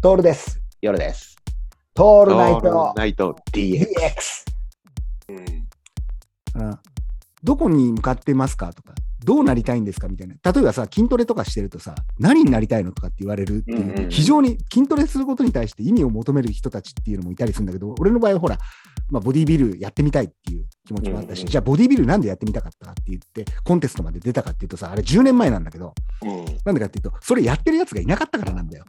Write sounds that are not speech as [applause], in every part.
トールです。夜です。トールナイトナイト DX。うんうんどこに向かってますかとか、どうなりたいんですかみたいな。例えばさ、筋トレとかしてるとさ、何になりたいのとかって言われるっていう、うんうんうん非常に筋トレすることに対して意味を求める人たちっていうのもいたりするんだけど、俺の場合はほら、まあ、ボディービルやってみたいっていう気持ちもあったし、うんうんじゃあボディービルなんでやってみたかったかって言って、コンテストまで出たかっていうとさ、あれ10年前なんだけど、うん。なんでかっていうと、それやってるやつがいなかったからなんだよ。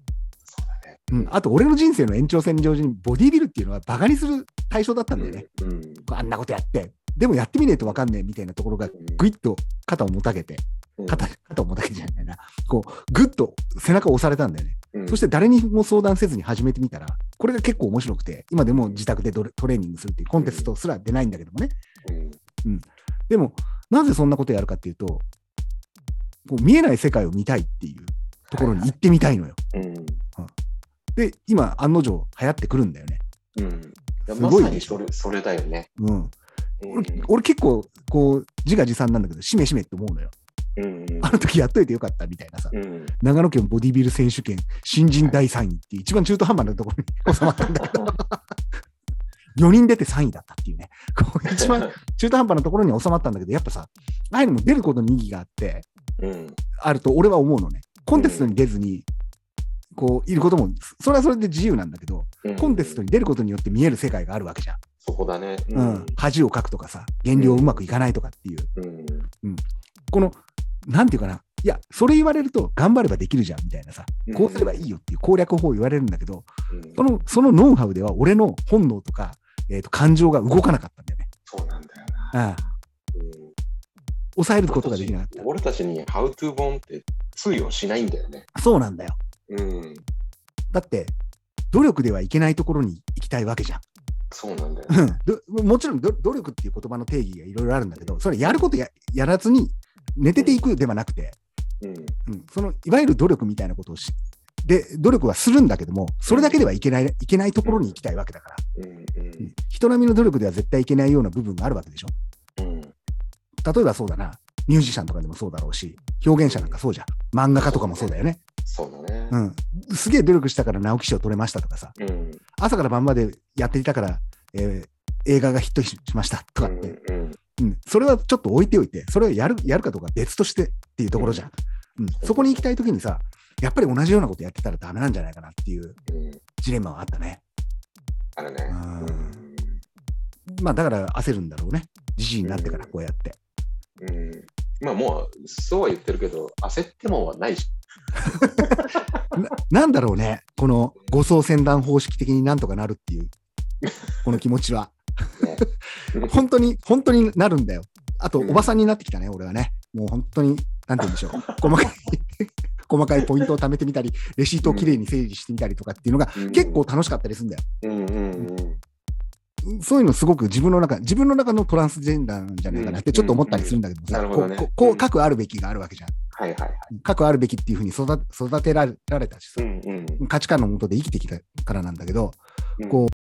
そうん、あと、俺の人生の延長線上にボディービルっていうのはバカにする対象だったんだよね。うん。あんなことやって。でもやってみねえと分かんねえみたいなところがぐいっと肩をもたげて、うん肩肩をもたげてじゃないな、こう、ぐっと背中を押されたんだよね。うんそして誰にも相談せずに始めてみたら、これが結構面白くて、今でも自宅でトレーニングするっていうコンテストすら出ないんだけどもね。うんでも、なぜそんなことやるかっていうと、こう見えない世界を見たいっていうところに行ってみたいのよ。うん。で、今、案の定流行ってくるんだよね。うん。すごいまさにそれそれだよね。うん。うん俺俺結構、こう、自画自賛なんだけど、しめしめって思うのよ。うん。あの時やっといてよかったみたいなさ。うん。長野県ボディビル選手権新人第3位っていう一番中途半端なところに収まったんだけど、[laughs] 4人出て3位だったっていうね。こう一番中途半端なところに収まったんだけど、やっぱさ、ああいうのも出ることに意義があって、うん。あると俺は思うのね。コンテストに出ずに、こう、いることも、それはそれで自由なんだけど、うんコンテストに出ることによって見える世界があるわけじゃん。そこだね。うん。恥をかくとかさ、減量うまくいかないとかっていう。うん。この、なんていうかな、いや、それ言われると、頑張ればできるじゃんみたいなさ、こうすればいいよっていう攻略法を言われるんだけど、うんそのそのノウハウでは、俺の本能とか、えー、と感情が動かなかったんだよね。そうなんだよな。うん抑えることができなかっ俺たちに How to 本って通用しないんだよね。た。そうなんだよ。うん。だって、努力ではいけないところに行きたいわけじゃん。そうなんだよ。うんどもちろんど努力っていう言葉の定義がいろいろあるんだけど、それやることややらずに寝てていくではなくて、うん。うん、そのいわゆる努力みたいなことをし、で、努力はするんだけども、それだけではいけない、いけないところに行きたいわけだから。うん。うん人並みの努力では絶対いけないような部分があるわけでしょ。うん。例えばそうだな、ミュージシャンとかでもそうだろうし、表現者なんかそうじゃん。漫画家とかもそうだよね。そうん。すげえ努力したから直木賞取れましたとかさ、うん。朝から晩までやっていたから、えー映画がヒットしましたとかって、うん。うん、それはちょっと置いておいて、それをやるやるかどうかは別としてっていうところじゃん。うん、そこに行きたいときにさ、やっぱり同じようなことやってたらダメなんじゃないかなっていううん。ジレンマはあったね。あるね。うんまあだから焦るんだろうね。じじいになってからこうやって。うん。うん。まあもう、そうは言ってるけど、焦ってもはないし。ななんだろうね、この護送船団方式的になんとかなるっていう、この気持ちは。ね [laughs] 本当に、本当になるんだよ。あと、うんおばさんになってきたね、俺はね。もう本当に、なんて言うんでしょう。細かい、[laughs] 細かいポイントを貯めてみたり、レシートをきれいに整理してみたりとかっていうのがうん結構楽しかったりするんだよ。うんうんうん。そういうのすごく自分の中、自分の中のトランスジェンダーなんじゃないかなってちょっと思ったりするんだけどさ、こううんうんなるほどねこうこう、核あるべきがあるわけじゃん。はいはいはい。核あるべきっていうふうに育育てられたしさう、んうん。価値観のもとで生きてきたからなんだけど、うんこう